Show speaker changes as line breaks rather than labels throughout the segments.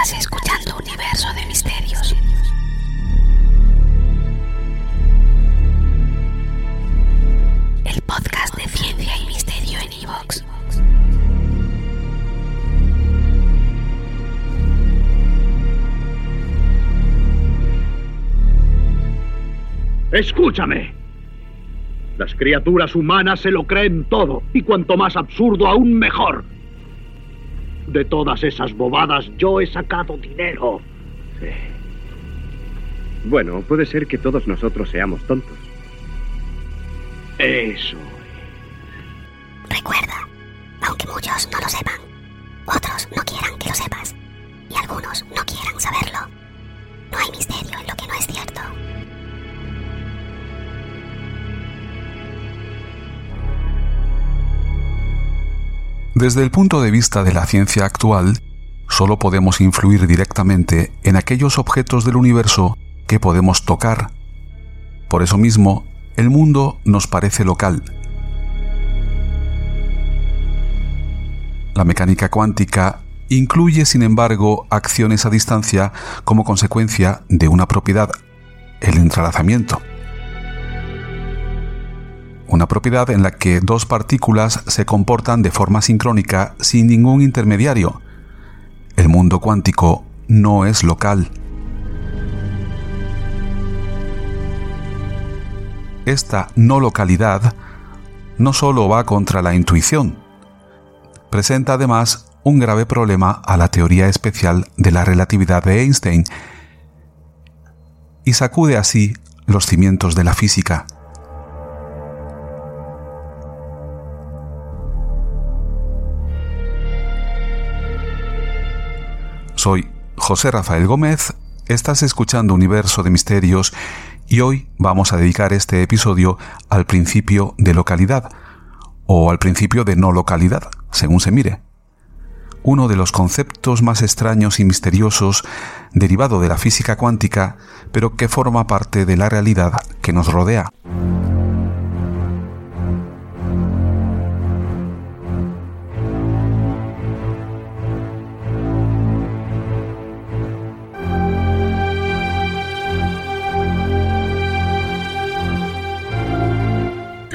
Estás escuchando Universo de Misterios. El podcast de ciencia y misterio en Evox.
Escúchame. Las criaturas humanas se lo creen todo, y cuanto más absurdo, aún mejor. De todas esas bobadas yo he sacado dinero.
Bueno, puede ser que todos nosotros seamos tontos.
Eso.
Recuerda, aunque muchos no lo sepan, otros no quieran que lo sepas, y algunos no quieran saberlo, no hay misterio en lo
Desde el punto de vista de la ciencia actual, solo podemos influir directamente en aquellos objetos del universo que podemos tocar. Por eso mismo, el mundo nos parece local. La mecánica cuántica incluye, sin embargo, acciones a distancia como consecuencia de una propiedad, el entrelazamiento una propiedad en la que dos partículas se comportan de forma sincrónica sin ningún intermediario. El mundo cuántico no es local. Esta no localidad no solo va contra la intuición, presenta además un grave problema a la teoría especial de la relatividad de Einstein y sacude así los cimientos de la física. Soy José Rafael Gómez, estás escuchando Universo de Misterios y hoy vamos a dedicar este episodio al principio de localidad o al principio de no localidad, según se mire. Uno de los conceptos más extraños y misteriosos derivado de la física cuántica, pero que forma parte de la realidad que nos rodea.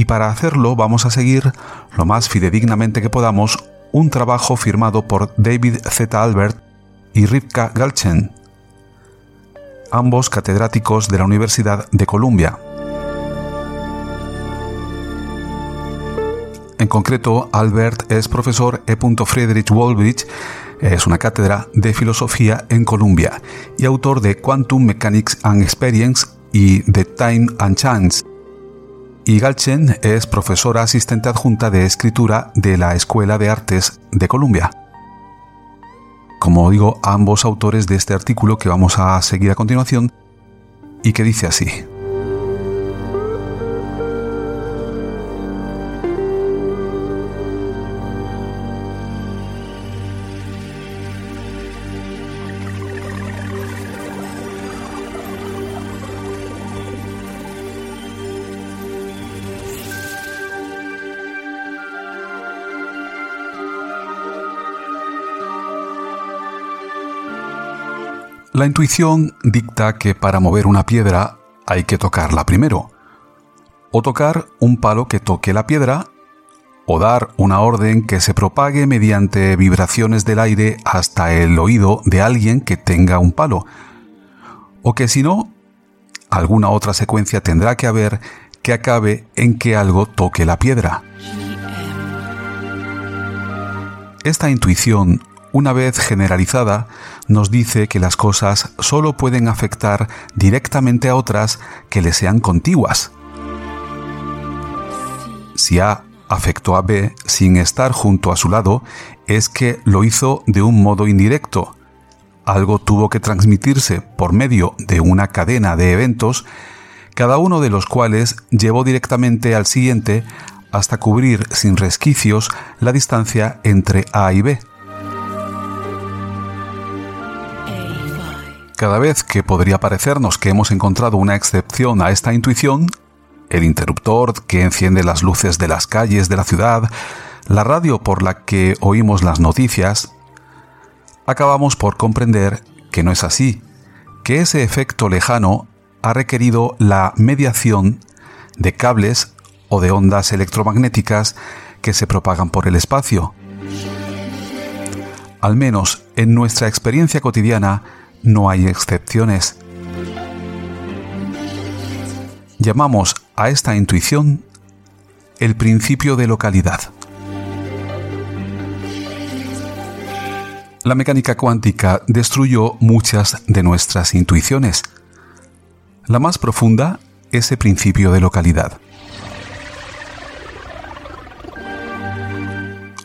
Y para hacerlo vamos a seguir lo más fidedignamente que podamos un trabajo firmado por David Z. Albert y Rivka Galchen, ambos catedráticos de la Universidad de Columbia. En concreto, Albert es profesor E. Friedrich Woolrich, es una cátedra de filosofía en Columbia y autor de Quantum Mechanics and Experience y The Time and Chance, y Galchen es profesora asistente adjunta de escritura de la Escuela de Artes de Columbia. Como digo, ambos autores de este artículo que vamos a seguir a continuación y que dice así. La intuición dicta que para mover una piedra hay que tocarla primero, o tocar un palo que toque la piedra, o dar una orden que se propague mediante vibraciones del aire hasta el oído de alguien que tenga un palo, o que si no, alguna otra secuencia tendrá que haber que acabe en que algo toque la piedra. Esta intuición una vez generalizada, nos dice que las cosas solo pueden afectar directamente a otras que le sean contiguas. Si A afectó a B sin estar junto a su lado, es que lo hizo de un modo indirecto, algo tuvo que transmitirse por medio de una cadena de eventos, cada uno de los cuales llevó directamente al siguiente hasta cubrir sin resquicios la distancia entre A y B. Cada vez que podría parecernos que hemos encontrado una excepción a esta intuición, el interruptor que enciende las luces de las calles de la ciudad, la radio por la que oímos las noticias, acabamos por comprender que no es así, que ese efecto lejano ha requerido la mediación de cables o de ondas electromagnéticas que se propagan por el espacio. Al menos en nuestra experiencia cotidiana no hay excepciones. Llamamos a esta intuición el principio de localidad. La mecánica cuántica destruyó muchas de nuestras intuiciones. La más profunda, ese principio de localidad.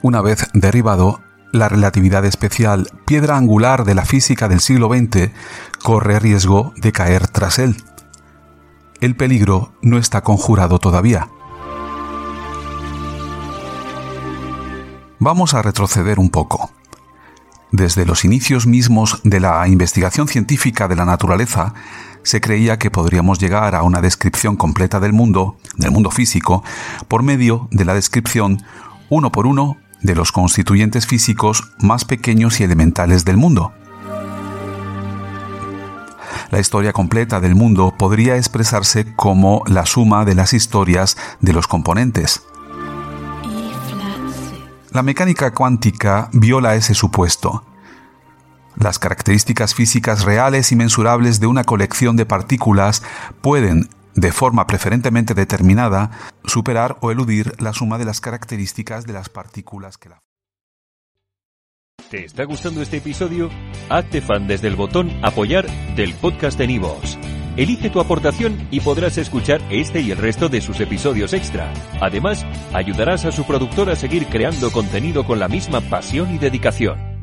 Una vez derribado, la relatividad especial, piedra angular de la física del siglo XX, corre riesgo de caer tras él. El peligro no está conjurado todavía. Vamos a retroceder un poco. Desde los inicios mismos de la investigación científica de la naturaleza, se creía que podríamos llegar a una descripción completa del mundo, del mundo físico, por medio de la descripción uno por uno de los constituyentes físicos más pequeños y elementales del mundo. La historia completa del mundo podría expresarse como la suma de las historias de los componentes. La mecánica cuántica viola ese supuesto. Las características físicas reales y mensurables de una colección de partículas pueden, de forma preferentemente determinada, superar o eludir la suma de las características de las partículas que la
¿Te está gustando este episodio? Hazte fan desde el botón Apoyar del podcast de Nivos. Elige tu aportación y podrás escuchar este y el resto de sus episodios extra. Además, ayudarás a su productor a seguir creando contenido con la misma pasión y dedicación.